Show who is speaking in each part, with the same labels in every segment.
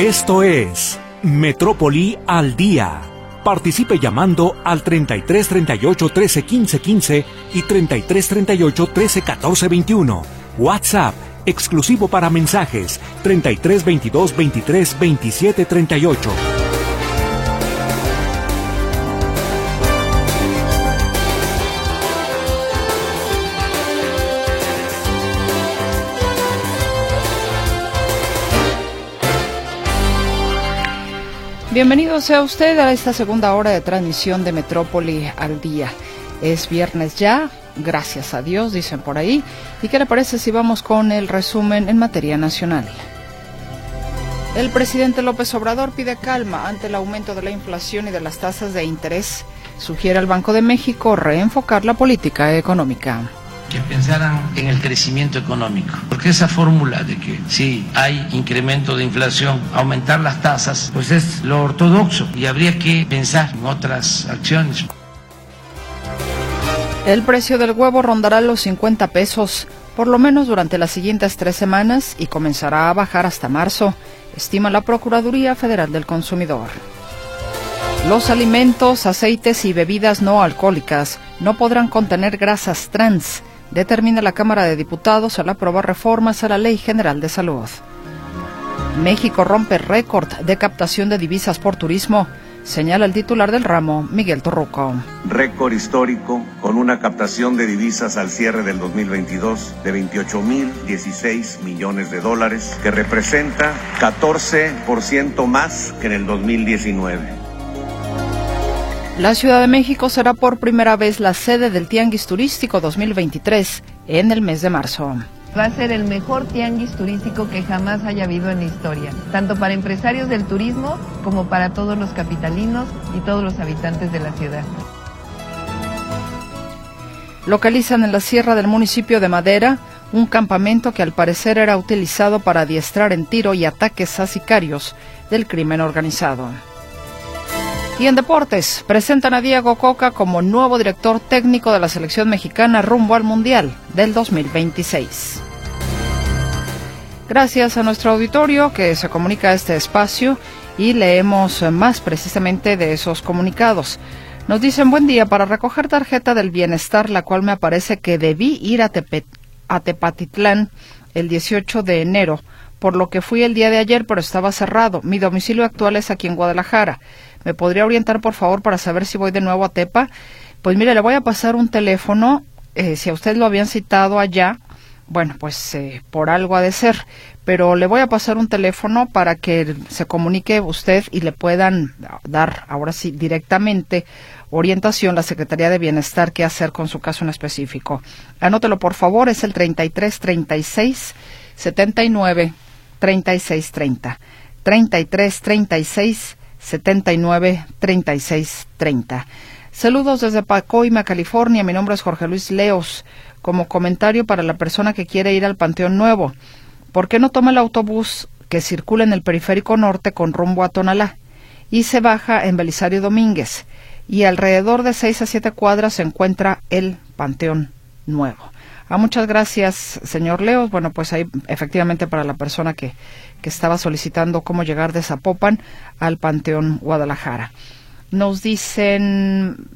Speaker 1: Esto es Metrópoli al Día. Participe llamando al 33 38 13 15 15 y 33 38 13 14 21. WhatsApp exclusivo para mensajes 33 22 23 27 38.
Speaker 2: Bienvenido sea usted a esta segunda hora de transmisión de Metrópoli al día. Es viernes ya, gracias a Dios, dicen por ahí. ¿Y qué le parece si vamos con el resumen en materia nacional? El presidente López Obrador pide calma ante el aumento de la inflación y de las tasas de interés. Sugiere al Banco de México reenfocar la política económica
Speaker 3: que pensaran en el crecimiento económico. Porque esa fórmula de que si hay incremento de inflación, aumentar las tasas, pues es lo ortodoxo y habría que pensar en otras acciones.
Speaker 2: El precio del huevo rondará los 50 pesos, por lo menos durante las siguientes tres semanas, y comenzará a bajar hasta marzo, estima la Procuraduría Federal del Consumidor. Los alimentos, aceites y bebidas no alcohólicas no podrán contener grasas trans determina la Cámara de Diputados al aprobar reformas a la Ley General de Salud. México rompe récord de captación de divisas por turismo, señala el titular del ramo, Miguel Torruco.
Speaker 4: Récord histórico con una captación de divisas al cierre del 2022 de 28.016 millones de dólares, que representa 14% más que en el 2019.
Speaker 2: La Ciudad de México será por primera vez la sede del Tianguis Turístico 2023 en el mes de marzo.
Speaker 5: Va a ser el mejor tianguis turístico que jamás haya habido en la historia, tanto para empresarios del turismo como para todos los capitalinos y todos los habitantes de la ciudad.
Speaker 2: Localizan en la sierra del municipio de Madera un campamento que al parecer era utilizado para adiestrar en tiro y ataques a sicarios del crimen organizado. Y en deportes, presentan a Diego Coca como nuevo director técnico de la selección mexicana rumbo al Mundial del 2026. Gracias a nuestro auditorio que se comunica a este espacio y leemos más precisamente de esos comunicados. Nos dicen buen día para recoger tarjeta del bienestar, la cual me aparece que debí ir a, a Tepatitlán el 18 de enero, por lo que fui el día de ayer, pero estaba cerrado. Mi domicilio actual es aquí en Guadalajara. ¿Me podría orientar, por favor, para saber si voy de nuevo a Tepa? Pues mire, le voy a pasar un teléfono. Eh, si a usted lo habían citado allá, bueno, pues eh, por algo ha de ser. Pero le voy a pasar un teléfono para que se comunique usted y le puedan dar, ahora sí, directamente orientación la Secretaría de Bienestar qué hacer con su caso en específico. Anótelo, por favor, es el 33 36 79 36 30. 33 36 79 36 30. Saludos desde Pacoima, California. Mi nombre es Jorge Luis Leos. Como comentario para la persona que quiere ir al Panteón Nuevo, ¿por qué no toma el autobús que circula en el periférico norte con rumbo a Tonalá y se baja en Belisario Domínguez? Y alrededor de seis a siete cuadras se encuentra el Panteón Nuevo. Ah, muchas gracias, señor Leos. Bueno, pues ahí efectivamente para la persona que, que estaba solicitando cómo llegar de Zapopan al Panteón Guadalajara. Nos dicen,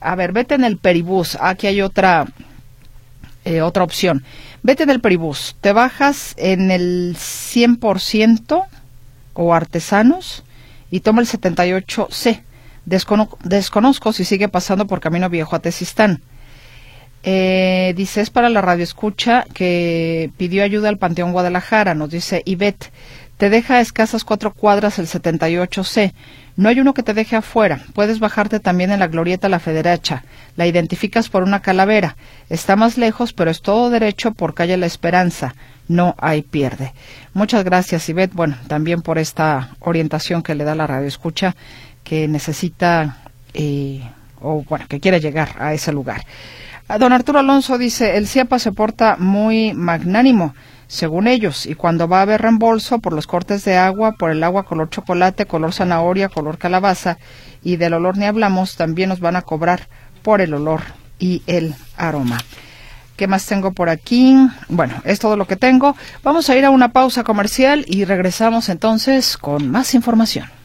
Speaker 2: a ver, vete en el peribús. Aquí hay otra, eh, otra opción. Vete en el peribús. Te bajas en el 100% o artesanos y toma el 78C. desconozco si sigue pasando por Camino Viejo a Tesistán. Eh, dice, es para la radio escucha que pidió ayuda al Panteón Guadalajara. Nos dice Ivette, te deja a escasas cuatro cuadras el 78C. No hay uno que te deje afuera. Puedes bajarte también en la glorieta La Federacha. La identificas por una calavera. Está más lejos, pero es todo derecho por calle La Esperanza. No hay pierde. Muchas gracias, Ivette. Bueno, también por esta orientación que le da la radio escucha que necesita eh, o bueno, que quiere llegar a ese lugar. Don Arturo Alonso dice, el CIAPA se porta muy magnánimo, según ellos, y cuando va a haber reembolso por los cortes de agua, por el agua color chocolate, color zanahoria, color calabaza, y del olor ni hablamos, también nos van a cobrar por el olor y el aroma. ¿Qué más tengo por aquí? Bueno, es todo lo que tengo. Vamos a ir a una pausa comercial y regresamos entonces con más información.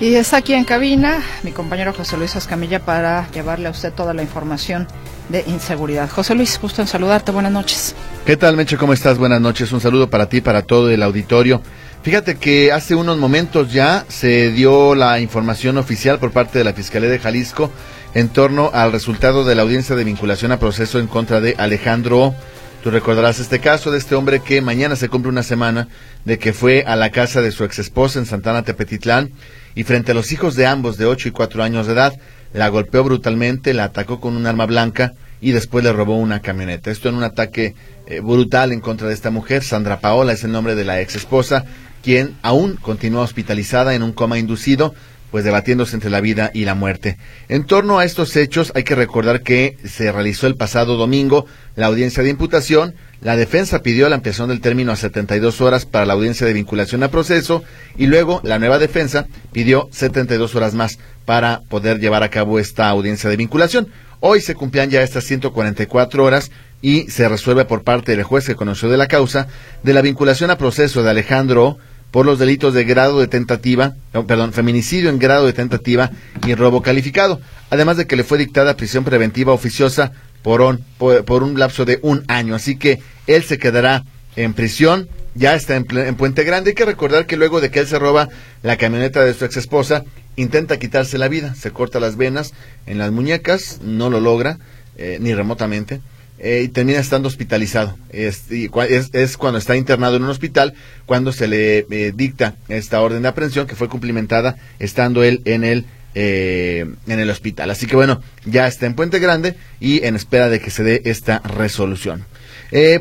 Speaker 2: Y está aquí en cabina mi compañero José Luis Escamilla para llevarle a usted toda la información de inseguridad. José Luis, gusto en saludarte. Buenas noches.
Speaker 6: ¿Qué tal, Meche? ¿Cómo estás? Buenas noches. Un saludo para ti, para todo el auditorio. Fíjate que hace unos momentos ya se dio la información oficial por parte de la Fiscalía de Jalisco en torno al resultado de la audiencia de vinculación a proceso en contra de Alejandro. Tú recordarás este caso de este hombre que mañana se cumple una semana de que fue a la casa de su ex esposa en Santana Tepetitlán y frente a los hijos de ambos de 8 y 4 años de edad, la golpeó brutalmente, la atacó con un arma blanca y después le robó una camioneta. Esto en un ataque eh, brutal en contra de esta mujer. Sandra Paola es el nombre de la ex esposa, quien aún continúa hospitalizada en un coma inducido pues debatiéndose entre la vida y la muerte. En torno a estos hechos hay que recordar que se realizó el pasado domingo la audiencia de imputación, la defensa pidió la ampliación del término a 72 horas para la audiencia de vinculación a proceso y luego la nueva defensa pidió 72 horas más para poder llevar a cabo esta audiencia de vinculación. Hoy se cumplían ya estas 144 horas y se resuelve por parte del juez que conoció de la causa de la vinculación a proceso de Alejandro por los delitos de grado de tentativa, perdón, feminicidio en grado de tentativa y robo calificado, además de que le fue dictada prisión preventiva oficiosa por un, por, un lapso de un año. Así que él se quedará en prisión, ya está en, Puente Grande. Hay que recordar que luego de que él se roba la camioneta de su ex esposa, intenta quitarse la vida, se corta las venas en las muñecas, no lo logra, eh, ni remotamente eh, y termina estando hospitalizado. Es, es, cuando está internado en un hospital, cuando se le eh, dicta esta orden de aprehensión que fue cumplimentada estando él en el eh, en el hospital. Así que bueno, ya está en Puente Grande y en espera de que se dé esta resolución.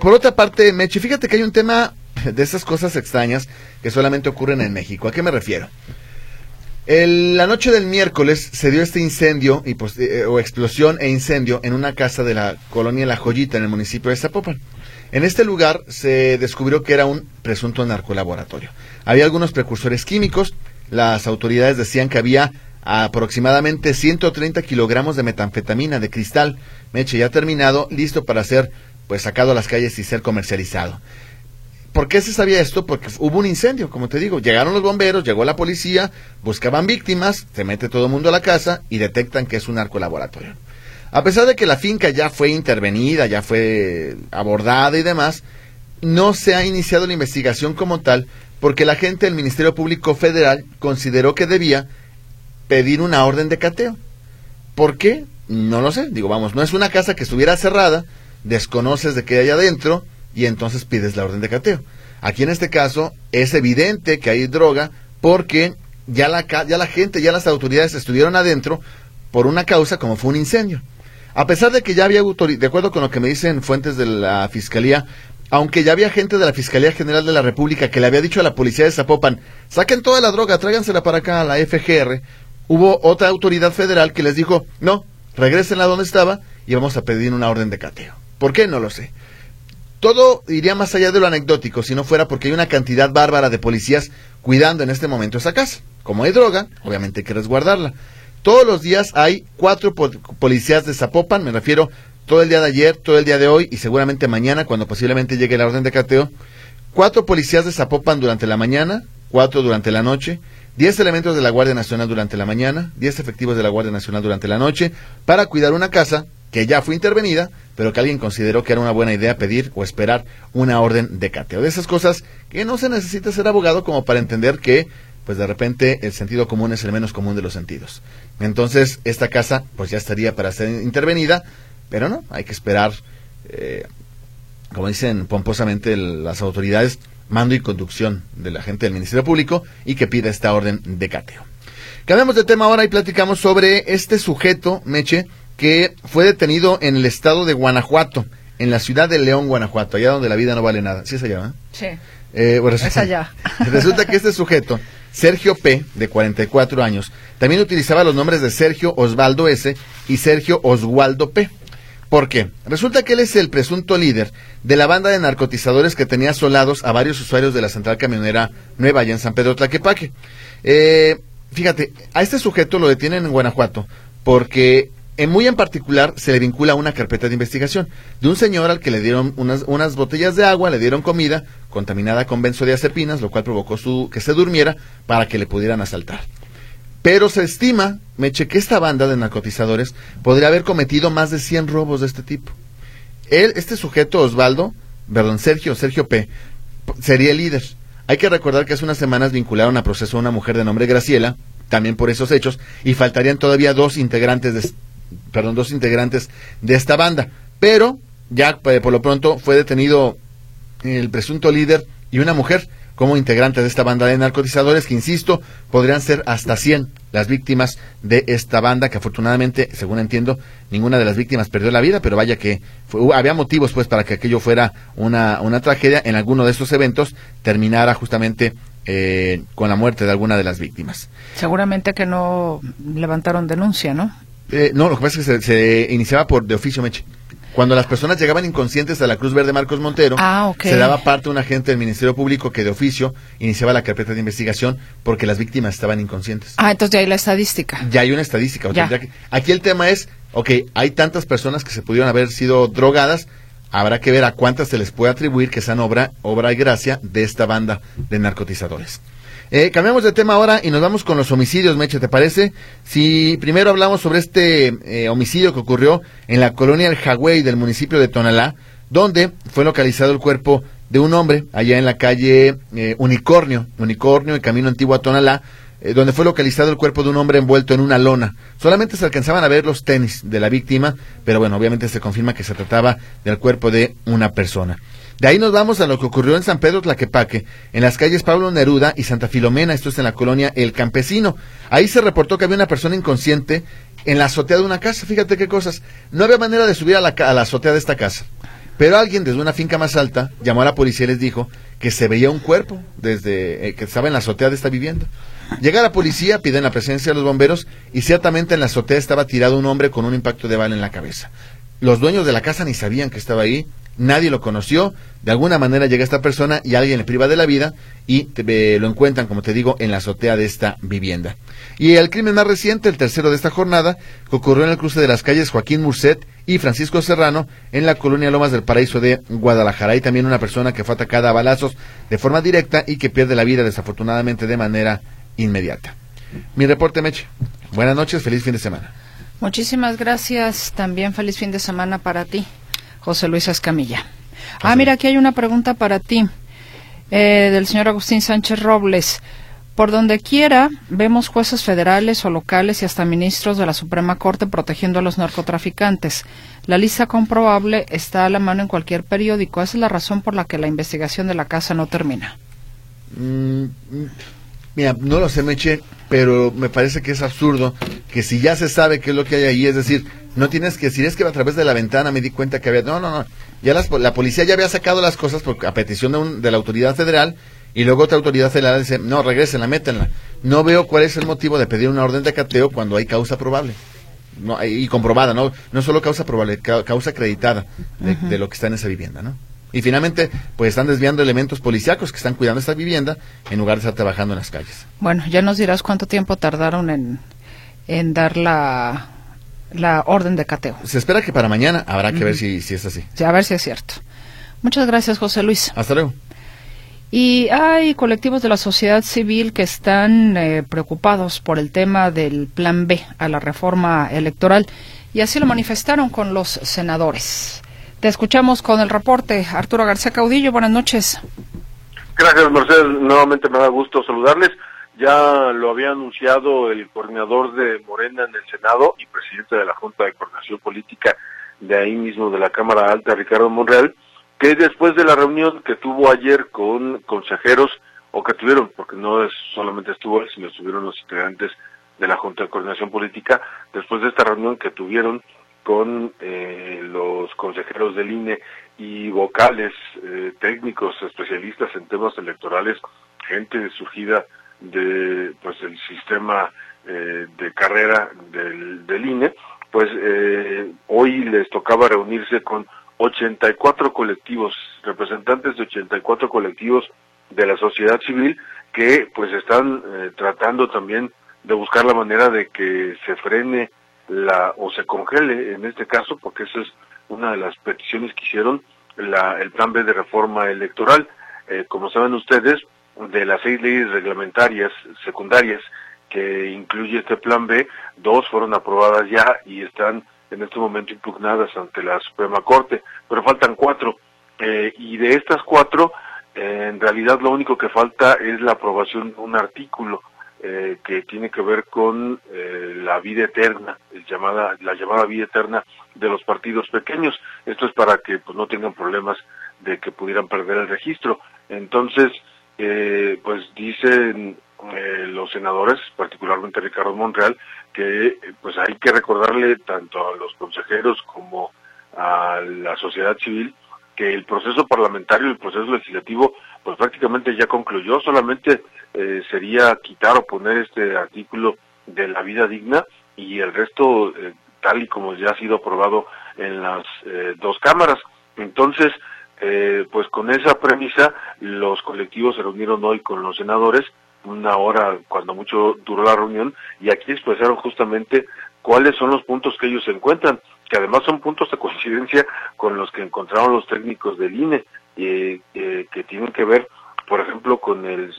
Speaker 6: por otra parte, Meche, fíjate que hay un tema de esas cosas extrañas que solamente ocurren en México. ¿A qué me refiero? La noche del miércoles se dio este incendio y, pues, eh, o explosión e incendio en una casa de la colonia La Joyita en el municipio de Zapopan. En este lugar se descubrió que era un presunto narcolaboratorio. Había algunos precursores químicos. Las autoridades decían que había aproximadamente 130 kilogramos de metanfetamina de cristal, meche ya terminado, listo para ser pues sacado a las calles y ser comercializado. ¿Por qué se sabía esto? Porque hubo un incendio, como te digo. Llegaron los bomberos, llegó la policía, buscaban víctimas, se mete todo el mundo a la casa y detectan que es un narcolaboratorio. A pesar de que la finca ya fue intervenida, ya fue abordada y demás, no se ha iniciado la investigación como tal porque la gente del Ministerio Público Federal consideró que debía pedir una orden de cateo. ¿Por qué? No lo sé. Digo, vamos, no es una casa que estuviera cerrada, desconoces de qué hay adentro, y entonces pides la orden de cateo. Aquí en este caso es evidente que hay droga porque ya la, ya la gente, ya las autoridades estuvieron adentro por una causa como fue un incendio. A pesar de que ya había autoridad, de acuerdo con lo que me dicen fuentes de la Fiscalía, aunque ya había gente de la Fiscalía General de la República que le había dicho a la policía de Zapopan, saquen toda la droga, tráigansela para acá a la FGR, hubo otra autoridad federal que les dijo, no, regresen a donde estaba y vamos a pedir una orden de cateo. ¿Por qué? No lo sé. Todo iría más allá de lo anecdótico si no fuera porque hay una cantidad bárbara de policías cuidando en este momento esa casa. Como hay droga, obviamente hay que resguardarla. Todos los días hay cuatro policías de Zapopan, me refiero todo el día de ayer, todo el día de hoy y seguramente mañana, cuando posiblemente llegue la orden de cateo. Cuatro policías de Zapopan durante la mañana, cuatro durante la noche, diez elementos de la Guardia Nacional durante la mañana, diez efectivos de la Guardia Nacional durante la noche, para cuidar una casa que ya fue intervenida, pero que alguien consideró que era una buena idea pedir o esperar una orden de cateo. De esas cosas que no se necesita ser abogado como para entender que, pues de repente, el sentido común es el menos común de los sentidos. Entonces, esta casa, pues ya estaría para ser intervenida, pero no, hay que esperar, eh, como dicen pomposamente las autoridades, mando y conducción de la gente del Ministerio Público y que pida esta orden de cateo. Cambiamos de tema ahora y platicamos sobre este sujeto, Meche, que fue detenido en el estado de Guanajuato, en la ciudad de León, Guanajuato, allá donde la vida no vale nada. ¿Sí es allá?
Speaker 2: Sí. Eh, es allá.
Speaker 6: Resulta que este sujeto Sergio P., de 44 años, también utilizaba los nombres de Sergio Osvaldo S. y Sergio Oswaldo P. ¿Por qué? Resulta que él es el presunto líder de la banda de narcotizadores que tenía asolados a varios usuarios de la central camionera nueva allá en San Pedro Tlaquepaque. Eh, fíjate, a este sujeto lo detienen en Guanajuato porque en muy en particular se le vincula una carpeta de investigación de un señor al que le dieron unas, unas botellas de agua, le dieron comida contaminada con benzodiazepinas, lo cual provocó su, que se durmiera para que le pudieran asaltar. Pero se estima, Meche, que esta banda de narcotizadores podría haber cometido más de 100 robos de este tipo. Él, este sujeto, Osvaldo, perdón, Sergio, Sergio P., sería el líder. Hay que recordar que hace unas semanas vincularon a proceso a una mujer de nombre Graciela, también por esos hechos, y faltarían todavía dos integrantes de, perdón, dos integrantes de esta banda. Pero ya eh, por lo pronto fue detenido el presunto líder y una mujer como integrante de esta banda de narcotizadores que, insisto, podrían ser hasta 100 las víctimas de esta banda, que afortunadamente, según entiendo, ninguna de las víctimas perdió la vida, pero vaya que había motivos pues para que aquello fuera una, una tragedia. En alguno de estos eventos terminara justamente eh, con la muerte de alguna de las víctimas.
Speaker 2: Seguramente que no levantaron denuncia, ¿no?
Speaker 6: Eh, no, lo que pasa es que se, se iniciaba por de oficio, Meche. Cuando las personas llegaban inconscientes a la Cruz Verde Marcos Montero,
Speaker 2: ah,
Speaker 6: se daba parte un agente del Ministerio Público que de oficio iniciaba la carpeta de investigación porque las víctimas estaban inconscientes.
Speaker 2: Ah, entonces ya hay la estadística.
Speaker 6: Ya hay una estadística. aquí el tema es, ok, hay tantas personas que se pudieron haber sido drogadas, habrá que ver a cuántas se les puede atribuir que sean obra, obra y gracia de esta banda de narcotizadores. Eh, cambiamos de tema ahora y nos vamos con los homicidios, Meche, ¿te parece? Si primero hablamos sobre este eh, homicidio que ocurrió en la colonia El Jagüey del municipio de Tonalá, donde fue localizado el cuerpo de un hombre allá en la calle eh, Unicornio, Unicornio, el camino antiguo a Tonalá, donde fue localizado el cuerpo de un hombre envuelto en una lona. Solamente se alcanzaban a ver los tenis de la víctima, pero bueno, obviamente se confirma que se trataba del cuerpo de una persona. De ahí nos vamos a lo que ocurrió en San Pedro Tlaquepaque, en las calles Pablo Neruda y Santa Filomena, esto es en la colonia El Campesino. Ahí se reportó que había una persona inconsciente en la azotea de una casa. Fíjate qué cosas. No había manera de subir a la, azotea de esta casa. Pero alguien desde una finca más alta llamó a la policía y les dijo que se veía un cuerpo desde eh, que estaba en la azotea de esta vivienda. Llega la policía, piden la presencia de los bomberos y ciertamente en la azotea estaba tirado un hombre con un impacto de bala en la cabeza. Los dueños de la casa ni sabían que estaba ahí, nadie lo conoció, de alguna manera llega esta persona y alguien le priva de la vida y lo encuentran, como te digo, en la azotea de esta vivienda. Y el crimen más reciente, el tercero de esta jornada, que ocurrió en el cruce de las calles Joaquín Murcet y Francisco Serrano en la colonia Lomas del Paraíso de Guadalajara. Y también una persona que fue atacada a balazos de forma directa y que pierde la vida desafortunadamente de manera inmediata. Mi reporte, Meche. Buenas noches, feliz fin de semana.
Speaker 2: Muchísimas gracias. También feliz fin de semana para ti. José Luis Escamilla. Ah, mira, aquí hay una pregunta para ti, eh, del señor Agustín Sánchez Robles. Por donde quiera, vemos jueces federales o locales y hasta ministros de la Suprema Corte protegiendo a los narcotraficantes. La lista comprobable está a la mano en cualquier periódico. Esa es la razón por la que la investigación de la casa no termina.
Speaker 6: Mm, mm, mira, no lo sé, Meche, pero me parece que es absurdo que si ya se sabe qué es lo que hay ahí, es decir, no tienes que decir, es que a través de la ventana me di cuenta que había... No, no, no. Ya la policía ya había sacado las cosas a petición de, la autoridad federal y luego otra autoridad federal dice, no, regresenla, métenla. No veo cuál es el motivo de pedir una orden de cateo cuando hay causa probable. No, y comprobada, no, no solo causa probable, causa acreditada de, de, lo que está en esa vivienda, ¿no? Y finalmente, pues están desviando elementos policíacos que están cuidando esta vivienda en lugar de estar trabajando en las calles.
Speaker 2: Bueno, ya nos dirás cuánto tiempo tardaron en, en dar la, la orden de cateo.
Speaker 6: Se espera que para mañana habrá que ver si, si es así.
Speaker 2: Sí, a ver si es cierto. Muchas gracias, José Luis.
Speaker 6: Hasta luego.
Speaker 2: Y hay colectivos de la sociedad civil que están eh, preocupados por el tema del plan B a la reforma electoral y así lo manifestaron con los senadores. Te escuchamos con el reporte. Arturo García Caudillo, buenas noches.
Speaker 7: Gracias, Mercedes. Nuevamente me da gusto saludarles. Ya lo había anunciado el coordinador de Morena en el Senado y presidente de la Junta de Coordinación Política de ahí mismo de la Cámara Alta, Ricardo Monreal, que después de la reunión que tuvo ayer con consejeros, o que tuvieron, porque no es solamente estuvo él, sino estuvieron los integrantes de la Junta de Coordinación Política, después de esta reunión que tuvieron con eh, los consejeros del INE y vocales, eh, técnicos, especialistas en temas electorales, gente surgida de pues el sistema eh, de carrera del, del INE, pues eh, hoy les tocaba reunirse con 84 colectivos, representantes de 84 colectivos de la sociedad civil que pues están eh, tratando también de buscar la manera de que se frene la o se congele en este caso porque esa es una de las peticiones que hicieron la, el plan B de reforma electoral. Eh, como saben ustedes de las seis leyes reglamentarias secundarias que incluye este plan B dos fueron aprobadas ya y están en este momento impugnadas ante la Suprema Corte pero faltan cuatro. Eh, y de estas cuatro en realidad lo único que falta es la aprobación de un artículo eh, que tiene que ver con eh, la vida eterna, la llamada vida eterna de los partidos pequeños. Esto es para que pues, no tengan problemas de que pudieran perder el registro. Entonces, eh, pues dicen eh, los senadores, particularmente Ricardo Monreal, que pues hay que recordarle tanto a los consejeros como a la sociedad civil que el proceso parlamentario, el proceso legislativo, pues prácticamente ya concluyó, solamente eh, sería quitar o poner este artículo de la vida digna y el resto eh, tal y como ya ha sido aprobado en las eh, dos cámaras. Entonces, eh, pues con esa premisa, los colectivos se reunieron hoy con los senadores, una hora cuando mucho duró la reunión, y aquí expresaron justamente cuáles son los puntos que ellos encuentran que además son puntos de coincidencia con los que encontraron los técnicos del INE, eh, eh, que tienen que ver, por ejemplo, con el,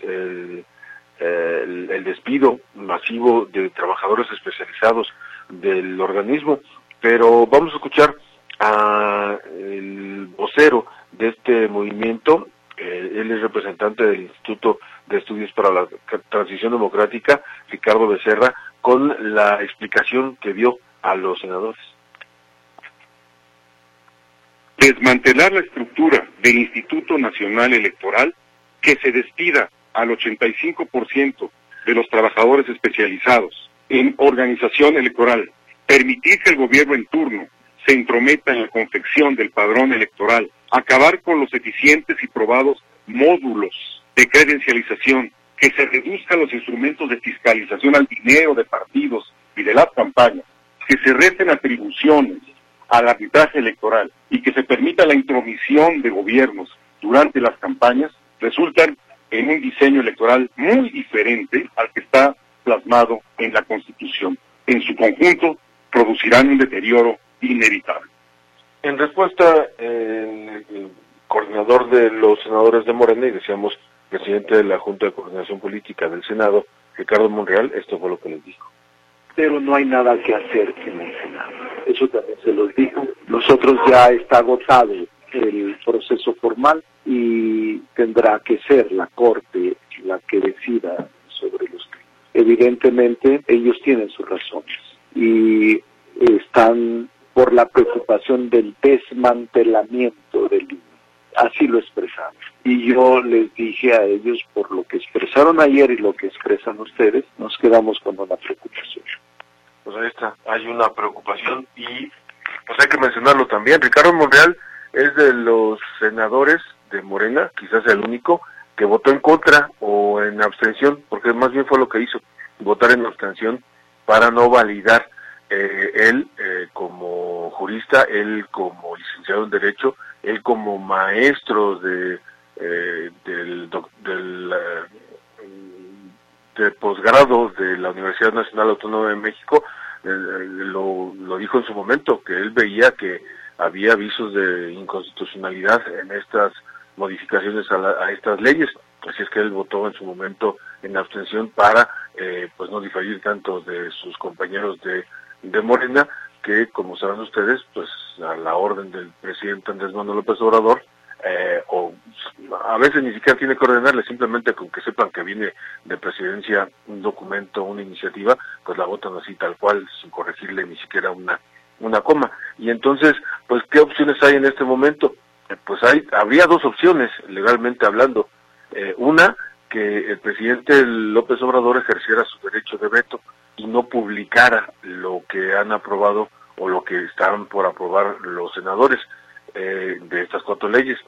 Speaker 7: el, despido masivo de trabajadores especializados del organismo. Pero vamos a escuchar a el vocero de este movimiento, eh, él es representante del Instituto de Estudios para la Transición Democrática, Ricardo Becerra, con la explicación que dio a los senadores
Speaker 8: desmantelar la estructura del Instituto Nacional Electoral, que se despida al 85% de los trabajadores especializados en organización electoral, permitir que el gobierno en turno se entrometa en la confección del padrón electoral, acabar con los eficientes y probados módulos de credencialización, que se reduzcan los instrumentos de fiscalización al dinero de partidos y de las campañas, que se recen atribuciones, al arbitraje electoral y que se permita la intromisión de gobiernos durante las campañas, resultan en un diseño electoral muy diferente al que está plasmado en la Constitución. En su conjunto, producirán un deterioro inevitable.
Speaker 7: En respuesta, eh, el coordinador de los senadores de Morena y decíamos presidente de la Junta de Coordinación Política del Senado, Ricardo Monreal, esto fue lo que les dijo
Speaker 9: pero no hay nada que hacer en el Senado. Eso también se los dijo. Nosotros ya está agotado el proceso formal y tendrá que ser la Corte la que decida sobre los temas. Evidentemente ellos tienen sus razones y están por la preocupación del desmantelamiento del INE. Así lo expresamos. Y yo les dije a ellos, por lo que expresaron ayer y lo que expresan ustedes, nos quedamos con una preocupación.
Speaker 7: Pues ahí está, hay una preocupación y pues hay que mencionarlo también. Ricardo Monreal es de los senadores de Morena, quizás el único, que votó en contra o en abstención, porque más bien fue lo que hizo, votar en abstención para no validar eh, él eh, como jurista, él como licenciado en Derecho, él como maestro de eh, del, del de posgrado de la Universidad Nacional Autónoma de México, lo, lo dijo en su momento, que él veía que había avisos de inconstitucionalidad en estas modificaciones a, la, a, estas leyes. Así es que él votó en su momento en abstención para eh, pues no diferir tanto de sus compañeros de, de Morena, que como saben ustedes, pues a la orden del presidente Andrés Manuel López Obrador, eh, o a veces ni siquiera tiene que ordenarle, simplemente con que sepan que viene de presidencia un documento, una iniciativa, pues la votan así tal cual, sin corregirle ni siquiera una, una coma. Y entonces, pues, ¿qué opciones hay en este momento? Pues hay, habría dos opciones, legalmente hablando. Eh, una, que el presidente López Obrador ejerciera su derecho de veto y no publicara lo que han aprobado o lo que están por aprobar los senadores eh, de estas cuatro leyes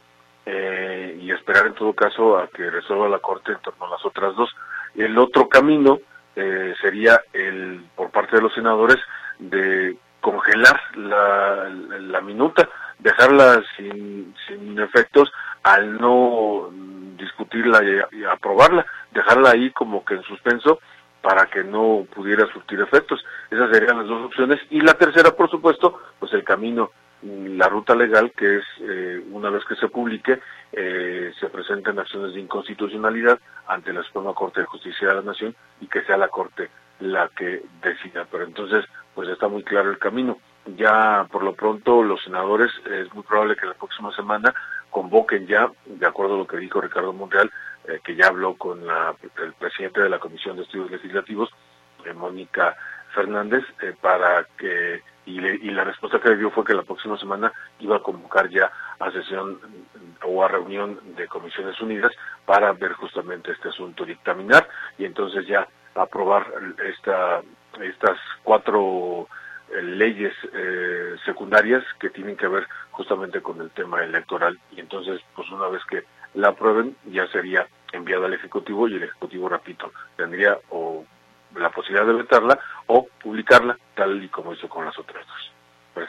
Speaker 7: eh, y esperar en todo caso a que resuelva la Corte en torno a las otras dos. El otro camino eh, sería el por parte de los senadores de congelar la, la minuta, dejarla sin, sin efectos al no discutirla y, aprobarla, dejarla ahí como que en suspenso para que no pudiera surtir efectos. Esas serían las dos opciones. Y la tercera, por supuesto, pues el camino, la ruta legal, que es eh, una vez que se publique, eh, se presenten acciones de inconstitucionalidad ante la Suprema Corte de Justicia de la Nación y que sea la Corte la que decida. Pero entonces, pues está muy claro el camino. Ya por lo pronto los senadores es muy probable que la próxima semana convoquen ya, de acuerdo a lo que dijo Ricardo Monreal, eh, que ya habló con la, el presidente de la Comisión de Estudios Legislativos, eh, Mónica Fernández, eh, para que, y, y, la respuesta que le dio fue que la próxima semana iba a convocar ya a sesión o a reunión de Comisiones Unidas para ver justamente este asunto, dictaminar y entonces ya aprobar esta, estas cuatro leyes eh, secundarias que tienen que ver justamente con el tema electoral. Y entonces pues una vez que la aprueben ya sería enviada al ejecutivo y el ejecutivo repito tendría o la posibilidad de vetarla o publicarla tal y como hizo con las otras dos.
Speaker 2: Pues,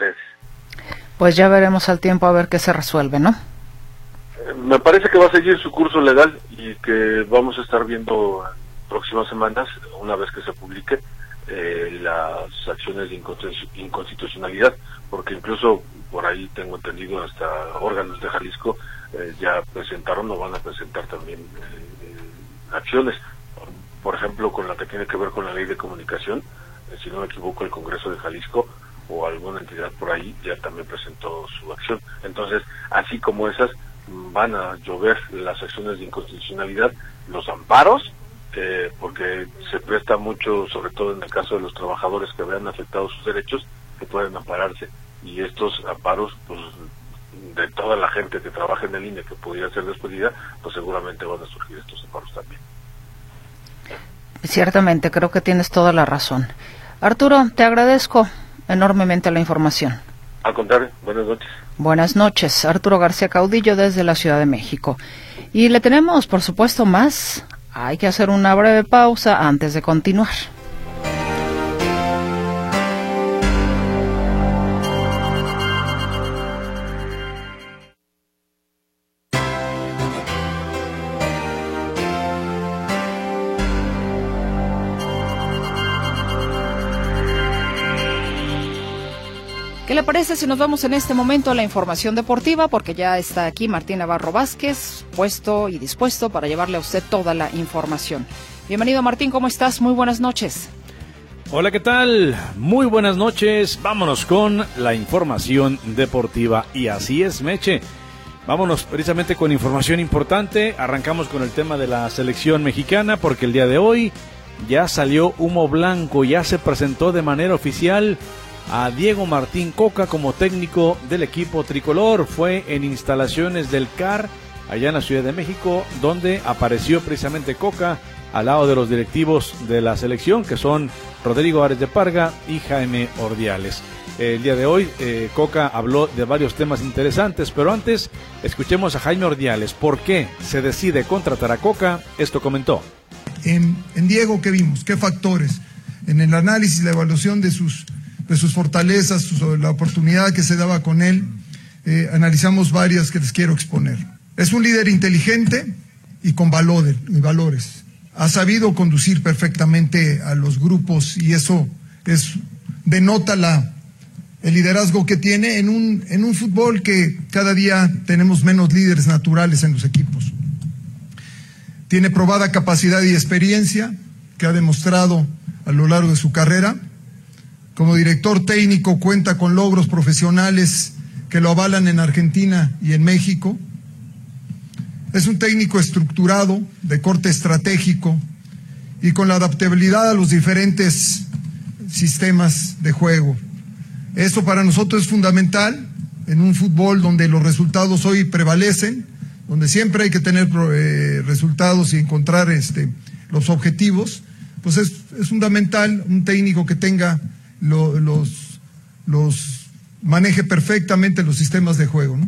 Speaker 2: pues ya veremos al tiempo a ver qué se resuelve no
Speaker 7: eh, me parece que va a seguir su curso legal y que vamos a estar viendo en próximas semanas una vez que se publique eh, las acciones de inconstitucionalidad, porque incluso por ahí tengo entendido hasta órganos de Jalisco eh, ya presentaron o van a presentar también eh, acciones, por ejemplo con la que tiene que ver con la ley de comunicación, si no me equivoco el Congreso de Jalisco o alguna entidad por ahí ya también presentó su acción. Entonces, así como esas, van a llover las acciones de inconstitucionalidad, los amparos eh, porque se presta mucho, sobre todo en el caso de los trabajadores que vean afectados sus derechos, que pueden ampararse. Y estos amparos, pues de toda la gente que trabaja en el INE que pudiera ser despedida, pues seguramente van a surgir estos amparos también.
Speaker 2: Ciertamente, creo que tienes toda la razón. Arturo, te agradezco enormemente la información.
Speaker 7: Al contrario, buenas noches.
Speaker 2: Buenas noches, Arturo García Caudillo desde la Ciudad de México. Y le tenemos, por supuesto, más hay que hacer una breve pausa antes de continuar. ¿Qué le parece si nos vamos en este momento a la información deportiva? Porque ya está aquí Martín Navarro Vázquez, puesto y dispuesto para llevarle a usted toda la información. Bienvenido Martín, ¿cómo estás? Muy buenas noches.
Speaker 10: Hola, ¿qué tal? Muy buenas noches. Vámonos con la información deportiva. Y así es, Meche. Vámonos precisamente con información importante. Arrancamos con el tema de la selección mexicana porque el día de hoy ya salió humo blanco, ya se presentó de manera oficial a Diego Martín Coca como técnico del equipo tricolor. Fue en instalaciones del CAR, allá en la Ciudad de México, donde apareció precisamente Coca al lado de los directivos de la selección, que son Rodrigo Ares de Parga y Jaime Ordiales. El día de hoy, eh, Coca habló de varios temas interesantes, pero antes escuchemos a Jaime Ordiales. ¿Por qué se decide contratar a Coca? Esto comentó.
Speaker 11: En, Diego, ¿qué vimos? ¿Qué factores? En el análisis, la evaluación de sus de sus fortalezas, la oportunidad que se daba con él. Eh, analizamos varias que les quiero exponer. Es un líder inteligente y con valores, y valores. Ha sabido conducir perfectamente a los grupos y eso es, denota la, el liderazgo que tiene en un, en un fútbol que cada día tenemos menos líderes naturales en los equipos. Tiene probada capacidad y experiencia que ha demostrado a lo largo de su carrera como director técnico cuenta con logros profesionales que lo avalan en Argentina y en México. Es un técnico estructurado, de corte estratégico y con la adaptabilidad a los diferentes sistemas de juego. Eso para nosotros es fundamental en un fútbol donde los resultados hoy prevalecen, donde siempre hay que tener eh, resultados y encontrar este, los objetivos. Pues es, es fundamental un técnico que tenga los, los maneje perfectamente los sistemas de juego. ¿no?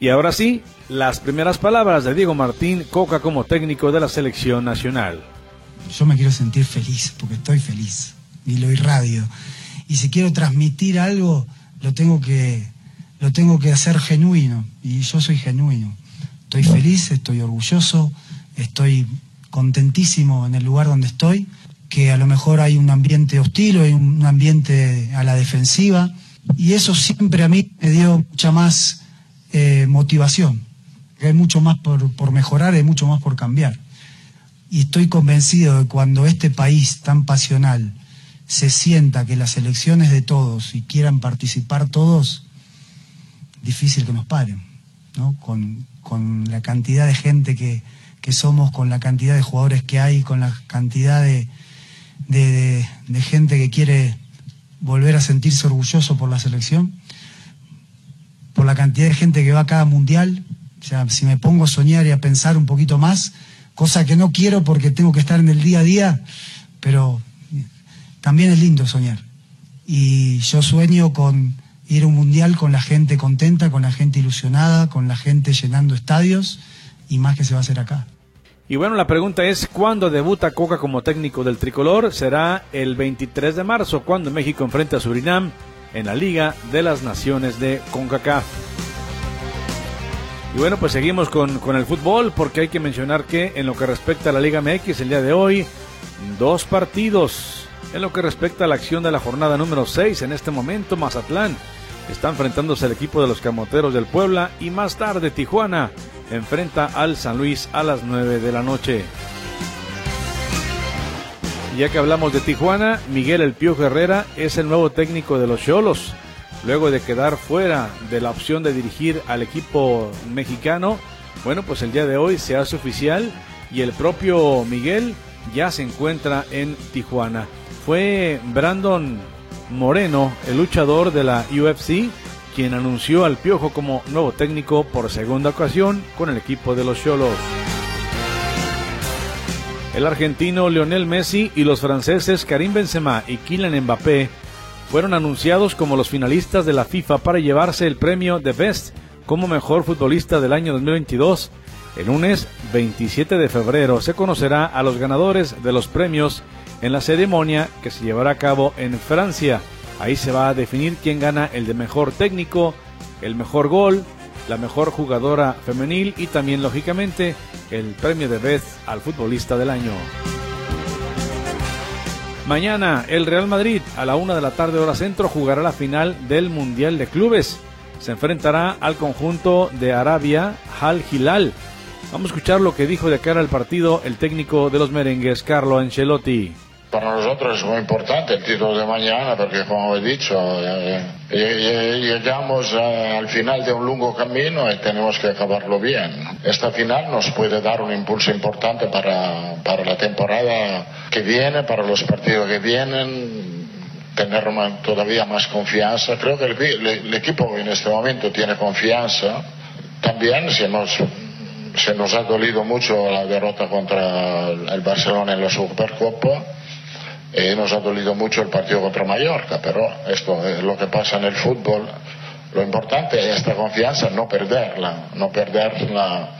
Speaker 10: Y ahora sí, las primeras palabras de Diego Martín Coca como técnico de la selección nacional.
Speaker 12: Yo me quiero sentir feliz, porque estoy feliz, y lo irradio. Y si quiero transmitir algo, lo tengo que, lo tengo que hacer genuino, y yo soy genuino. Estoy feliz, estoy orgulloso, estoy contentísimo en el lugar donde estoy, que a lo mejor hay un ambiente hostil o hay un ambiente a la defensiva, y eso siempre a mí me dio mucha más eh, motivación hay mucho más por, por mejorar, hay mucho más por cambiar. Y estoy convencido de que cuando este país tan pasional se sienta que las elecciones de todos y quieran participar todos, difícil que nos paren, ¿no? Con, la cantidad de gente que, somos, con la cantidad de jugadores que hay, con la cantidad de, de, de gente que quiere volver a sentirse orgulloso por la selección, por la cantidad de gente que va a cada mundial, o sea, si me pongo a soñar y a pensar un poquito más, cosa que no quiero porque tengo que estar en el día a día, pero también es lindo soñar. Y yo sueño con ir a un mundial con la gente contenta, con la gente ilusionada, con la gente llenando estadios y más que se va a hacer acá.
Speaker 10: Y bueno, la pregunta es, ¿cuándo debuta Coca como técnico del tricolor? Será el 23 de marzo, cuando México enfrenta a Surinam en la Liga de las Naciones de CONCACAF. Y bueno, pues seguimos con, con, el fútbol porque hay que mencionar que en lo que respecta a la Liga MX el día de hoy, dos partidos. En lo que respecta a la acción de la jornada número 6, en este momento Mazatlán está enfrentándose al equipo de los Camoteros del Puebla y más tarde Tijuana enfrenta al San Luis a las 9 de la noche. Ya que hablamos de Tijuana, Miguel El Pío Herrera es el nuevo técnico de los Cholos luego de quedar fuera de la opción de dirigir al equipo mexicano. Bueno, pues el día de hoy se hace oficial y el propio Miguel ya se encuentra en Tijuana. Fue Brandon Moreno, el luchador de la UFC, quien anunció al Piojo como nuevo técnico por segunda ocasión con el equipo de los Cholos. El argentino Lionel Messi y los franceses Karim Benzema y Kylian Mbappé fueron anunciados como los finalistas de la FIFA para llevarse el premio de Best como mejor futbolista del año 2022. El lunes 27 de febrero se conocerá a los ganadores de los premios en la ceremonia que se llevará a cabo en Francia. Ahí se va a definir quién gana el de mejor técnico, el mejor gol, la mejor jugadora femenil y también lógicamente el premio de Best al futbolista del año. Mañana el Real Madrid a la una de la tarde hora centro jugará la final del Mundial de Clubes. Se enfrentará al conjunto de Arabia, Al Hilal. Vamos a escuchar lo que dijo de cara al partido el técnico de los merengues, Carlo Ancelotti.
Speaker 13: Para nosotros es muy importante el título de mañana porque, como he dicho, eh, eh, llegamos eh, al final de un largo camino y tenemos que acabarlo bien. Esta final nos puede dar un impulso importante para, para la temporada que viene, para los partidos que vienen, tener todavía más confianza. Creo que el, equipo en este momento tiene confianza. También se nos, se nos ha dolido mucho la derrota contra el Barcelona en la Supercopa eh, nos ha dolido mucho el partido contra Mallorca, pero esto es lo que pasa en el fútbol. Lo importante es esta confianza, no perderla, no perder la,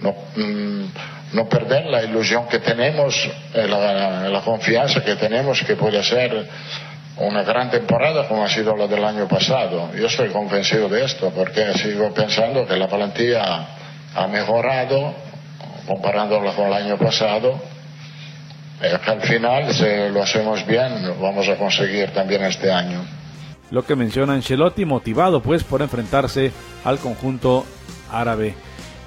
Speaker 13: no, mm, perder la ilusión que tenemos, eh, la, confianza que tenemos que puede ser una gran temporada como ha sido la del año pasado. Yo estoy convencido de esto porque sigo pensando que la plantilla ha mejorado comparándola con el año pasado al final, si lo hacemos bien, vamos a conseguir también este año.
Speaker 10: Lo que menciona Ancelotti, motivado pues por enfrentarse al conjunto árabe.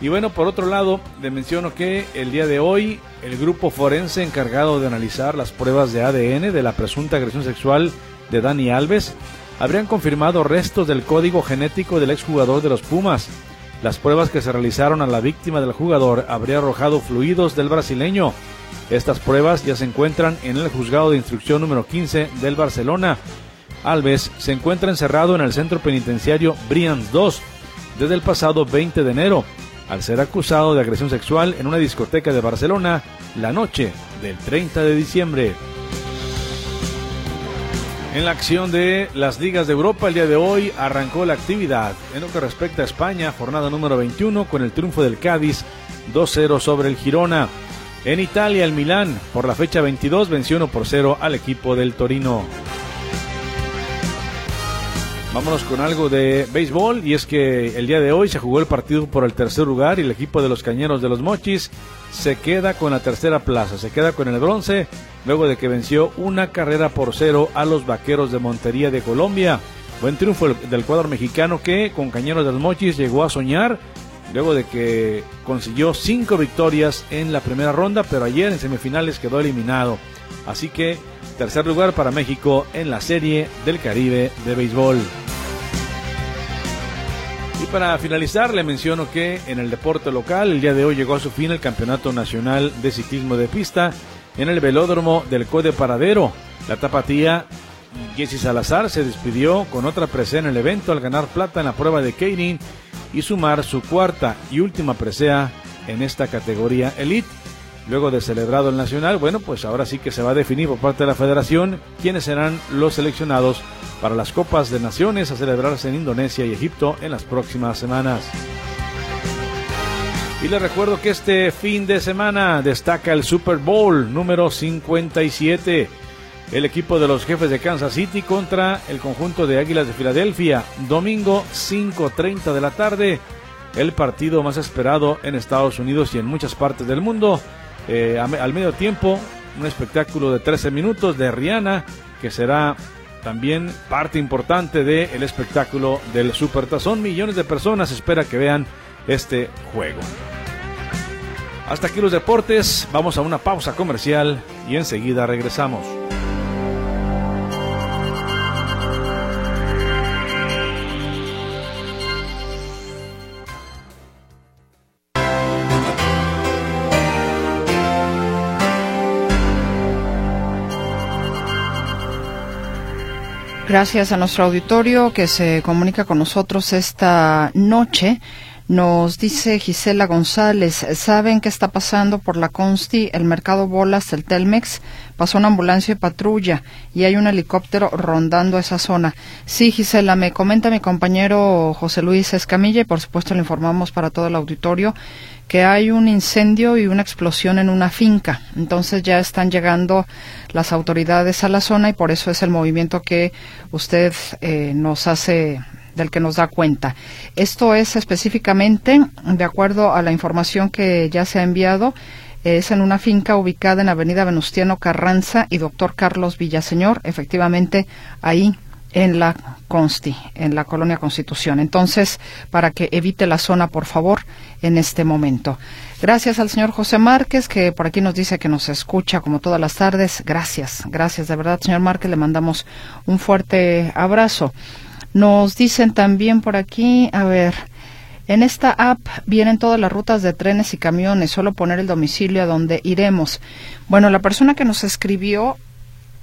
Speaker 10: Y bueno, por otro lado, le menciono que el día de hoy el grupo forense encargado de analizar las pruebas de ADN de la presunta agresión sexual de Dani Alves habrían confirmado restos del código genético del exjugador de los Pumas. Las pruebas que se realizaron a la víctima del jugador habría arrojado fluidos del brasileño, estas pruebas ya se encuentran en el juzgado de instrucción número 15 del Barcelona. Alves se encuentra encerrado en el centro penitenciario Brians 2 desde el pasado 20 de enero, al ser acusado de agresión sexual en una discoteca de Barcelona la noche del 30 de diciembre. En la acción de las ligas de Europa el día de hoy arrancó la actividad. En lo que respecta a España, jornada número 21 con el triunfo del Cádiz 2-0 sobre el Girona. En Italia, el Milán por la fecha 22 venció 1 por 0 al equipo del Torino. Vámonos con algo de béisbol y es que el día de hoy se jugó el partido por el tercer lugar y el equipo de los Cañeros de los Mochis se queda con la tercera plaza, se queda con el bronce luego de que venció una carrera por cero a los Vaqueros de Montería de Colombia. Buen triunfo del cuadro mexicano que con Cañeros de los Mochis llegó a soñar luego de que consiguió cinco victorias en la primera ronda, pero ayer en semifinales quedó eliminado. Así que Tercer lugar para México en la Serie del Caribe de Béisbol. Y para finalizar, le menciono que en el deporte local, el día de hoy llegó a su fin el Campeonato Nacional de Ciclismo de Pista en el velódromo del Code Paradero. La tapatía Jessy Salazar se despidió con otra presea en el evento al ganar plata en la prueba de Keirin y sumar su cuarta y última presea en esta categoría Elite luego de celebrado el Nacional, bueno, pues ahora sí que se va a definir por parte de la Federación quiénes serán los seleccionados para las Copas de Naciones a celebrarse en Indonesia y Egipto en las próximas semanas. Y les recuerdo que este fin de semana destaca el Super Bowl número 57. El equipo de los jefes de Kansas City contra el conjunto de Águilas de Filadelfia. Domingo 5.30 de la tarde. El partido más esperado en Estados Unidos y en muchas partes del mundo. Eh, al medio tiempo, un espectáculo de 13 minutos de Rihanna, que será también parte importante del espectáculo del Supertazón. Millones de personas espera que vean este juego. Hasta aquí los deportes, vamos a una pausa comercial y enseguida regresamos.
Speaker 2: Gracias a nuestro auditorio que se comunica con nosotros esta noche. Nos dice Gisela González, ¿saben qué está pasando por la Consti, el mercado Bolas, el Telmex? Pasó una ambulancia de patrulla y hay un helicóptero rondando esa zona. Sí, Gisela, me comenta mi compañero José Luis Escamilla y por supuesto le informamos para todo el auditorio que hay un incendio y una explosión en una finca. Entonces ya están llegando las autoridades a la zona y por eso es el movimiento que usted eh, nos hace del que nos da cuenta. Esto es específicamente, de acuerdo a la información que ya se ha enviado, es en una finca ubicada en Avenida Venustiano Carranza y Doctor Carlos Villaseñor. Efectivamente, ahí en la Consti, en la colonia Constitución. Entonces, para que evite la zona, por favor, en este momento. Gracias al señor José Márquez, que por aquí nos dice que nos escucha como todas las tardes. Gracias, gracias de verdad, señor Márquez. Le mandamos un fuerte abrazo. Nos dicen también por aquí, a ver, en esta app vienen todas las rutas de trenes y camiones, solo poner el domicilio a donde iremos. Bueno, la persona que nos escribió,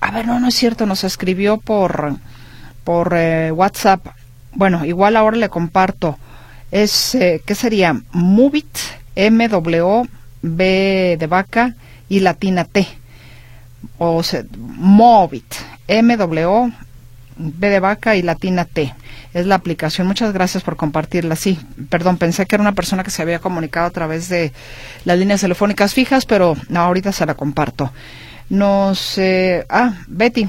Speaker 2: a ver, no, no es cierto, nos escribió por por eh, WhatsApp. Bueno, igual ahora le comparto. Es, eh, ¿qué sería? Movit, M-W, B de vaca y latina T. O sea, Movit, M-W, B de vaca y latina T. Es la aplicación. Muchas gracias por compartirla. Sí, perdón, pensé que era una persona que se había comunicado a través de las líneas telefónicas fijas, pero no, ahorita se la comparto. Nos, eh, ah, Betty,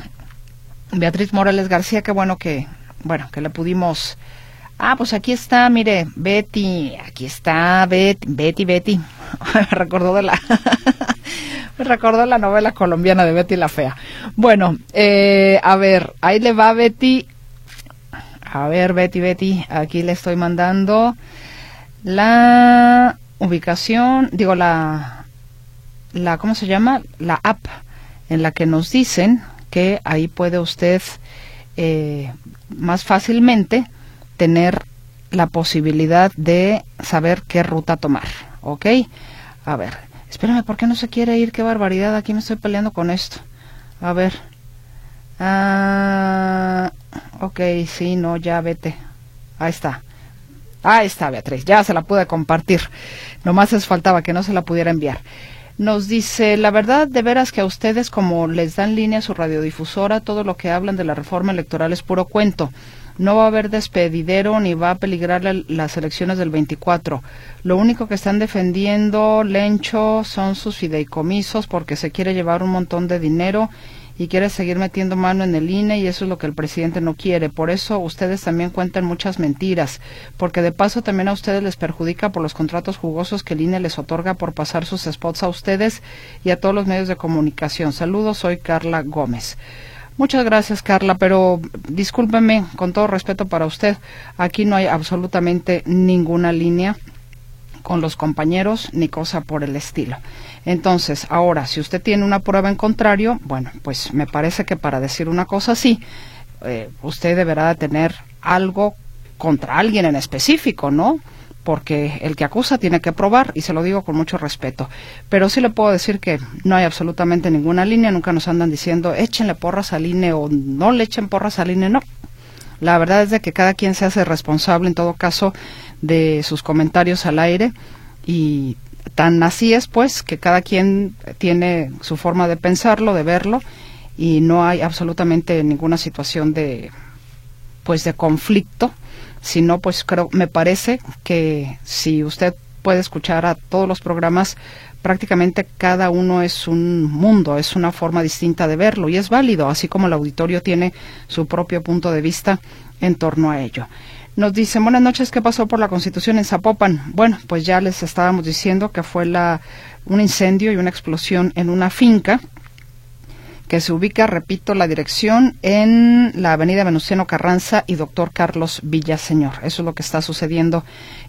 Speaker 2: Beatriz Morales García, qué bueno que, bueno, que le pudimos. Ah, pues aquí está, mire, Betty, aquí está Betty, Betty, Betty. recordó de la, me recordó la novela colombiana de Betty la Fea. Bueno, eh, a ver, ahí le va Betty. A ver, Betty, Betty, aquí le estoy mandando la ubicación, digo la, la, ¿cómo se llama? La app en la que nos dicen que ahí puede usted eh, más fácilmente tener la posibilidad de saber qué ruta tomar. ¿Ok? A ver, espérame, ¿por qué no se quiere ir? Qué barbaridad, aquí me estoy peleando con esto. A ver. Ah, ok, sí, no, ya vete. Ahí está. Ahí está, Beatriz, ya se la pude compartir. Nomás les faltaba que no se la pudiera enviar. Nos dice, la verdad, de veras que a ustedes, como les dan línea a su radiodifusora, todo lo que hablan de la reforma electoral es puro cuento. No va a haber despedidero ni va a peligrar las elecciones del 24. Lo único que están defendiendo, Lencho, son sus fideicomisos porque se quiere llevar un montón de dinero y quiere seguir metiendo mano en el INE y eso es lo que el presidente no quiere. Por eso ustedes también cuentan muchas mentiras, porque de paso también a ustedes les perjudica por los contratos jugosos que el INE les otorga por pasar sus spots a ustedes y a todos los medios de comunicación. Saludos, soy Carla Gómez. Muchas gracias, Carla, pero discúlpeme, con todo respeto para usted, aquí no hay absolutamente ninguna línea con los compañeros ni cosa por el estilo. Entonces, ahora, si usted tiene una prueba en contrario, bueno, pues me parece que para decir una cosa así, eh, usted deberá tener algo contra alguien en específico, ¿no? Porque el que acusa tiene que probar, y se lo digo con mucho respeto. Pero sí le puedo decir que no hay absolutamente ninguna línea, nunca nos andan diciendo échenle porras al INE o no le echen porras al INE, no. La verdad es de que cada quien se hace responsable en todo caso de sus comentarios al aire y tan así es pues que cada quien tiene su forma de pensarlo, de verlo y no hay absolutamente ninguna situación de pues de conflicto, sino pues creo me parece que si usted puede escuchar a todos los programas prácticamente cada uno es un mundo, es una forma distinta de verlo y es válido, así como el auditorio tiene su propio punto de vista en torno a ello. Nos dicen, buenas noches, ¿qué pasó por la Constitución en Zapopan? Bueno, pues ya les estábamos diciendo que fue la, un incendio y una explosión en una finca que se ubica, repito, la dirección en la avenida Venustiano Carranza y doctor Carlos Villaseñor. Eso es lo que está sucediendo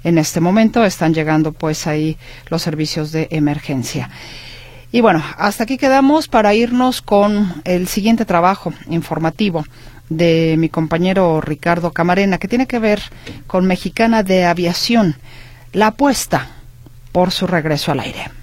Speaker 2: en este momento. Están llegando pues ahí los servicios de emergencia. Y bueno, hasta aquí quedamos para irnos con el siguiente trabajo informativo de mi compañero Ricardo Camarena, que tiene que ver con Mexicana de Aviación, la apuesta por su regreso al aire.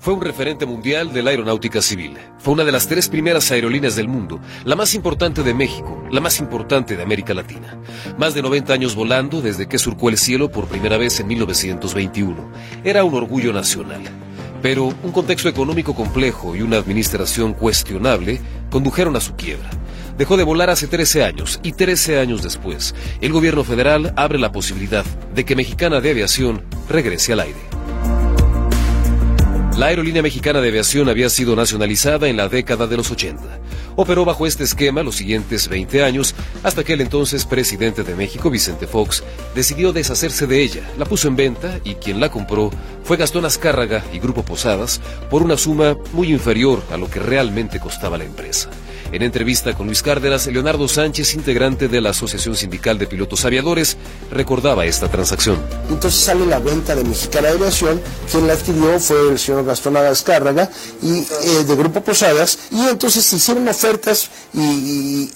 Speaker 14: Fue un referente mundial de la aeronáutica civil. Fue una de las tres primeras aerolíneas del mundo, la más importante de México, la más importante de América Latina. Más de 90 años volando desde que surcó el cielo por primera vez en 1921. Era un orgullo nacional. Pero un contexto económico complejo y una administración cuestionable condujeron a su quiebra. Dejó de volar hace 13 años y 13 años después, el gobierno federal abre la posibilidad de que Mexicana de Aviación regrese al aire. La aerolínea mexicana de aviación había sido nacionalizada en la década de los 80. Operó bajo este esquema los siguientes 20 años hasta que el entonces presidente de México, Vicente Fox, decidió deshacerse de ella, la puso en venta y quien la compró fue Gastón Azcárraga y Grupo Posadas por una suma muy inferior a lo que realmente costaba la empresa. En entrevista con Luis Cárdenas, Leonardo Sánchez, integrante de la Asociación Sindical de Pilotos Aviadores, recordaba esta transacción.
Speaker 15: Entonces sale la venta de Mexicana Aviación, quien la adquirió fue el señor Gastón Azcárraga y eh, de Grupo Posadas, y entonces se hicieron ofertas y,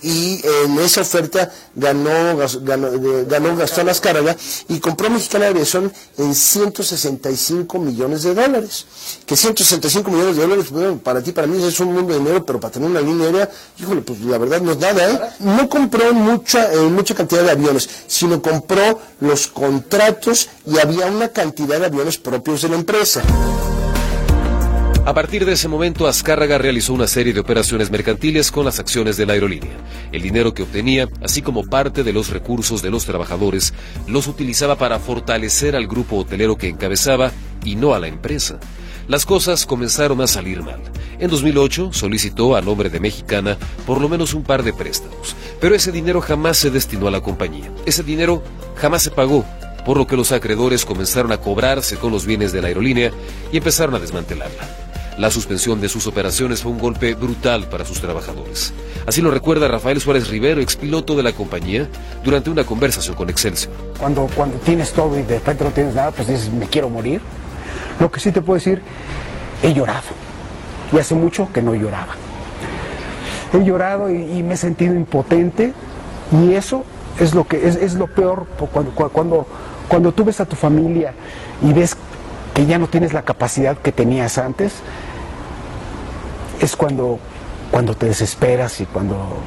Speaker 15: en esa oferta ganó, ganó, Gastón Azcárraga y compró Mexicana Aviación en 165 millones de dólares. Que 165 millones de dólares, para ti, para mí es un mundo de dinero, pero para tener una línea aérea híjole, pues la verdad no es nada, ¿eh? No compró mucha, eh, mucha cantidad de aviones, sino compró los contratos y había una cantidad de aviones propios de la empresa.
Speaker 14: A partir de ese momento, Azcárraga realizó una serie de operaciones mercantiles con las acciones de la aerolínea. El dinero que obtenía, así como parte de los recursos de los trabajadores, los utilizaba para fortalecer al grupo hotelero que encabezaba y no a la empresa las cosas comenzaron a salir mal. En 2008 solicitó a nombre de Mexicana por lo menos un par de préstamos, pero ese dinero jamás se destinó a la compañía. Ese dinero jamás se pagó, por lo que los acreedores comenzaron a cobrarse con los bienes de la aerolínea y empezaron a desmantelarla. La suspensión de sus operaciones fue un golpe brutal para sus trabajadores. Así lo recuerda Rafael Suárez Rivero, expiloto de la compañía, durante una conversación con Excelsior.
Speaker 16: Cuando, cuando tienes todo y de repente no tienes nada, pues dices, me quiero morir. Lo que sí te puedo decir, he llorado. Y hace mucho que no lloraba. He llorado y, me he sentido impotente y eso es lo que es, lo peor cuando, cuando, cuando tú ves a tu familia y ves que ya no tienes la capacidad que tenías antes, es cuando, cuando te desesperas y cuando,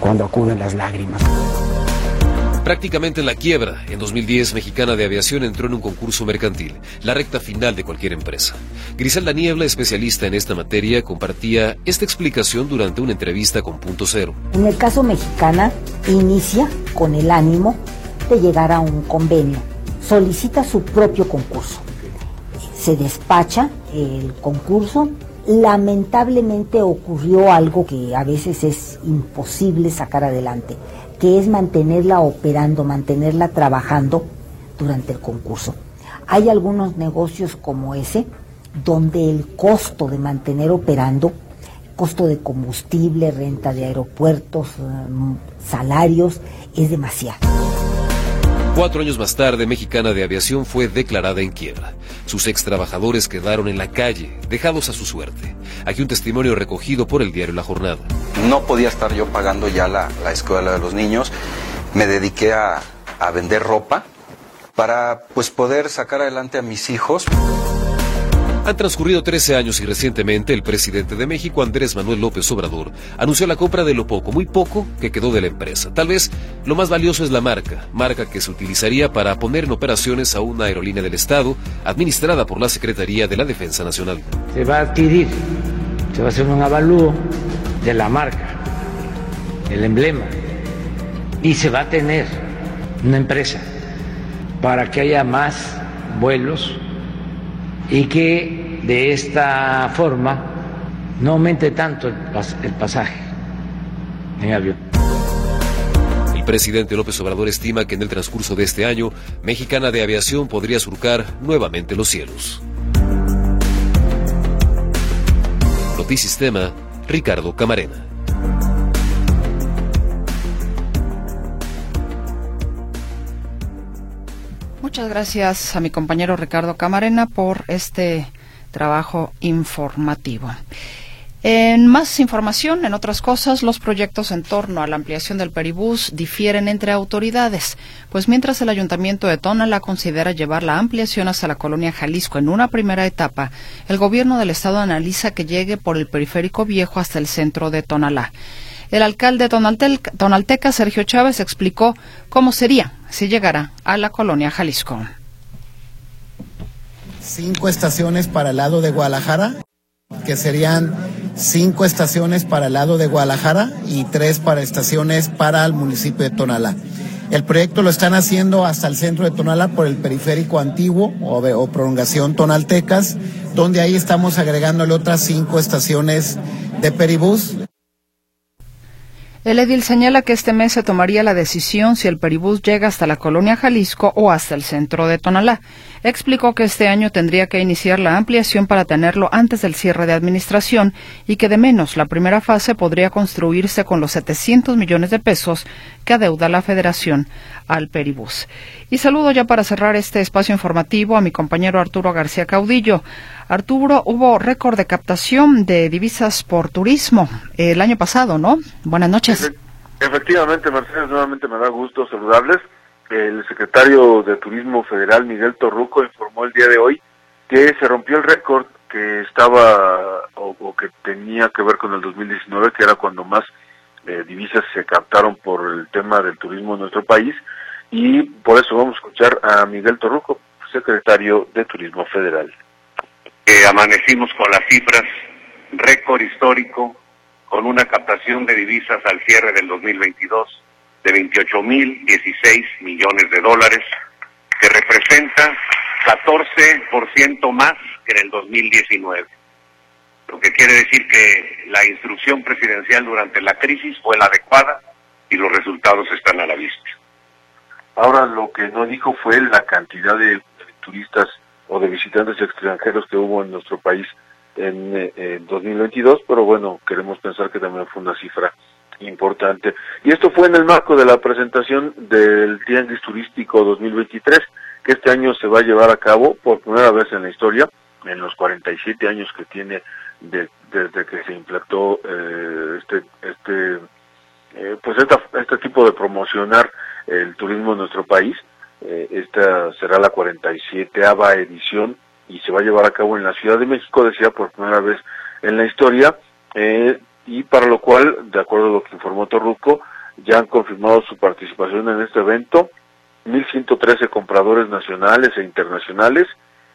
Speaker 16: cuando acuden las lágrimas.
Speaker 14: Prácticamente en la quiebra, en 2010 Mexicana de Aviación entró en un concurso mercantil, la recta final de cualquier empresa. Griselda Niebla, especialista en esta materia, compartía esta explicación durante una entrevista con Punto Cero.
Speaker 17: En el caso Mexicana, inicia con el ánimo de llegar a un convenio, solicita su propio concurso, se despacha el concurso lamentablemente ocurrió algo que a veces es imposible sacar adelante que es mantenerla operando, mantenerla trabajando durante el concurso. Hay algunos negocios como ese donde el costo de mantener operando, costo de combustible, renta de aeropuertos, eh, salarios, es demasiado.
Speaker 14: Cuatro años más tarde, Mexicana de Aviación fue declarada en quiebra. Sus ex trabajadores quedaron en la calle, dejados a su suerte. Aquí un testimonio recogido por el diario La Jornada.
Speaker 18: No podía estar yo pagando ya la, escuela de los niños. Me dediqué a, a vender ropa para pues poder sacar adelante a mis hijos.
Speaker 14: Han transcurrido 13 años y recientemente el presidente de México, Andrés Manuel López Obrador, anunció la compra de lo poco, muy poco, que quedó de la empresa. Tal vez lo más valioso es la marca, marca que se utilizaría para poner en operaciones a una aerolínea del Estado administrada por la Secretaría de la Defensa Nacional.
Speaker 3: Se va a adquirir, se va a hacer un avalúo de la marca, el emblema, y se va a tener una empresa para que haya más vuelos y que de esta forma no aumente tanto el, pasaje en avión.
Speaker 14: El presidente López Obrador estima que en el transcurso de este año, Mexicana de Aviación podría surcar nuevamente los cielos. Notisistema, Ricardo Camarena.
Speaker 2: Muchas gracias a mi compañero Ricardo Camarena por este trabajo informativo. En más información, en otras cosas, los proyectos en torno a la ampliación del Peribús difieren entre autoridades, pues mientras el ayuntamiento de Tonalá considera llevar la ampliación hasta la colonia Jalisco en una primera etapa, el gobierno del estado analiza que llegue por el periférico viejo hasta el centro de Tonalá. El alcalde tonalteca, Sergio Chávez, explicó cómo sería si llegara a la colonia Jalisco.
Speaker 19: Cinco estaciones para el lado de Guadalajara, que serían cinco estaciones para el lado de Guadalajara y tres para estaciones para el municipio de Tonalá. El proyecto lo están haciendo hasta el centro de Tonalá por el periférico antiguo o, o prolongación Tonaltecas, donde ahí estamos agregándole otras cinco estaciones de peribús.
Speaker 2: El edil señala que este mes se tomaría la decisión si el peribús llega hasta la colonia Jalisco o hasta el centro de Tonalá. Explicó que este año tendría que iniciar la ampliación para tenerlo antes del cierre de administración y que de menos la primera fase podría construirse con los 700 millones de pesos que adeuda la Federación al Peribús. Y saludo ya para cerrar este espacio informativo a mi compañero Arturo García Caudillo. Arturo, hubo récord de captación de divisas por turismo el año pasado, ¿no? Buenas noches.
Speaker 7: Efectivamente, Mercedes, nuevamente me da gusto saludarles. El secretario de Turismo Federal, Miguel Torruco, informó el día de hoy que se rompió el récord que estaba o, que tenía que ver con el 2019, que era cuando más eh, divisas se captaron por el tema del turismo en nuestro país. Y por eso vamos a escuchar a Miguel Torruco, secretario de Turismo Federal
Speaker 8: amanecimos con las cifras récord histórico, con una captación de divisas al cierre del 2022 de 28 mil 16 millones de dólares, que representa 14% más que en el 2019. Lo que quiere decir que la instrucción presidencial durante la crisis fue la adecuada y los resultados están a la vista.
Speaker 7: Ahora lo que no dijo fue la cantidad de turistas o de visitantes extranjeros que hubo en nuestro país en, 2022, eh, pero bueno, queremos pensar que también fue una cifra importante. Y esto fue en el marco de la presentación del Tianguis Turístico 2023, que este año se va a llevar a cabo por primera vez en la historia, en los 47 años que tiene desde que se implantó eh, este, este, eh, pues este tipo de promocionar el turismo en nuestro país. Eh, esta será la 47ava edición y se va a llevar a cabo en la Ciudad de México, decía por primera vez en la historia, eh, y para lo cual, de acuerdo a lo que informó Torruco, ya han confirmado su participación en este evento, 1.113 compradores nacionales e internacionales,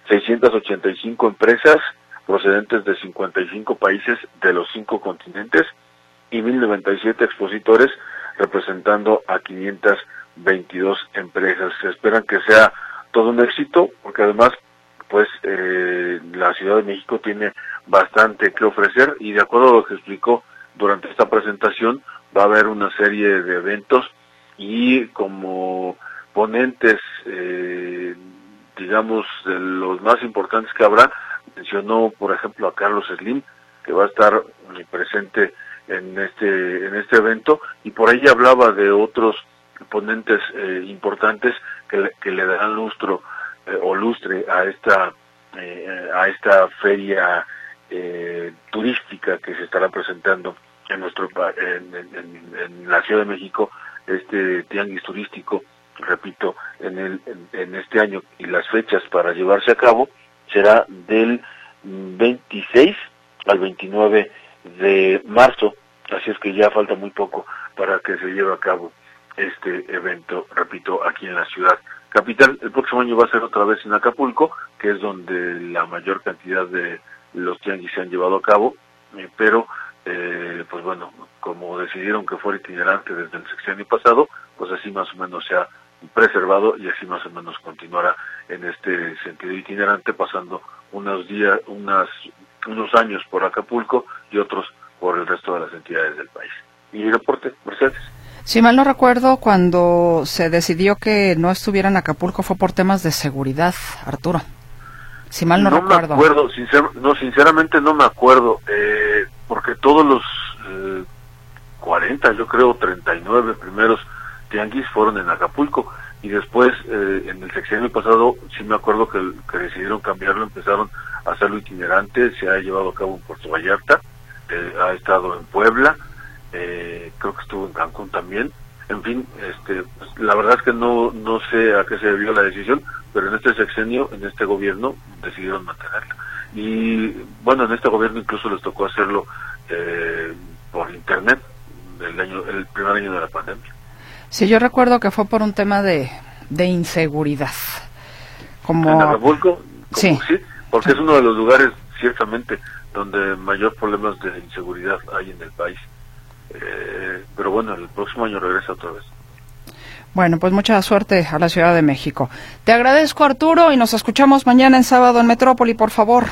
Speaker 7: 685 empresas procedentes de 55 países de los cinco continentes y 1.097 expositores representando a 522 empresas. Se esperan que sea todo un éxito porque además pues eh, la Ciudad de México tiene bastante que ofrecer y de acuerdo a lo que explicó durante esta presentación va a haber una serie de eventos y como ponentes eh, digamos de los más importantes que habrá mencionó por ejemplo a Carlos Slim que va a estar presente en este en este evento y por ahí hablaba de otros ponentes eh, importantes que le, que le darán lustro eh, o lustre a esta eh, a esta feria eh, turística que se estará presentando en nuestro en, en, en, la Ciudad de México este tianguis turístico repito en el en, este año y las fechas para llevarse a cabo será del 26 al 29 de marzo. Así es que ya falta muy poco para que se lleve a cabo este evento, repito, aquí en la ciudad capital. El próximo año va a ser otra vez en Acapulco, que es donde la mayor cantidad de los tianguis se han llevado a cabo, eh, pero eh, pues bueno, como decidieron que fuera itinerante desde el sexenio pasado, pues así más o menos se ha preservado y así más o menos continuará en este sentido itinerante, pasando unos días, unas, unos años por Acapulco y otros por el resto de las entidades del país. Y reporte, Mercedes.
Speaker 2: Si mal no recuerdo, cuando se decidió que no estuviera en Acapulco fue por temas de seguridad, Arturo. Si mal no,
Speaker 7: no
Speaker 2: recuerdo.
Speaker 7: Me acuerdo, sincer no, sinceramente no me acuerdo, eh, porque todos los eh, 40, yo creo 39 primeros tianguis fueron en Acapulco y después eh, en el sexenio pasado sí me acuerdo que, que, decidieron cambiarlo, empezaron a hacerlo itinerante, se ha llevado a cabo en Puerto Vallarta, eh, ha estado en Puebla, eh, creo que estuvo en Cancún también. En fin, este, pues, la verdad es que no, no sé a qué se debió la decisión, pero en este sexenio, en este gobierno, decidieron mantenerla. Y bueno, en este gobierno incluso les tocó hacerlo eh, por internet el, año, el primer año de la pandemia.
Speaker 2: Sí, yo recuerdo que fue por un tema de, de inseguridad. Como...
Speaker 7: ¿En Acapulco?
Speaker 2: Sí.
Speaker 7: sí, porque es uno de los lugares, ciertamente, donde mayor problemas de inseguridad hay en el país. Eh, pero bueno, el próximo año regresa otra vez.
Speaker 2: Bueno, pues mucha suerte a la Ciudad de México. Te agradezco, Arturo, y nos escuchamos mañana en sábado en Metrópoli, por favor.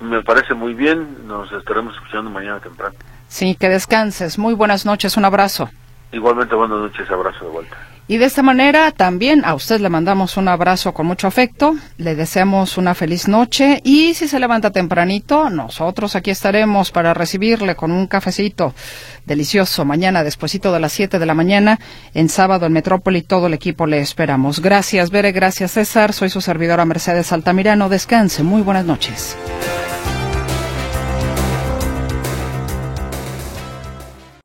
Speaker 7: Me parece muy bien, nos estaremos escuchando mañana temprano.
Speaker 2: Sí, que descanses. Muy buenas noches, un abrazo.
Speaker 7: Igualmente, buenas noches, abrazo de vuelta.
Speaker 2: Y de esta manera también a usted le mandamos un abrazo con mucho afecto, le deseamos una feliz noche y si se levanta tempranito, nosotros aquí estaremos para recibirle con un cafecito delicioso mañana despuesito de las 7 de la mañana en sábado en Metrópoli, todo el equipo le esperamos. Gracias Bere, gracias César, soy su servidora Mercedes Altamirano, descanse, muy buenas noches.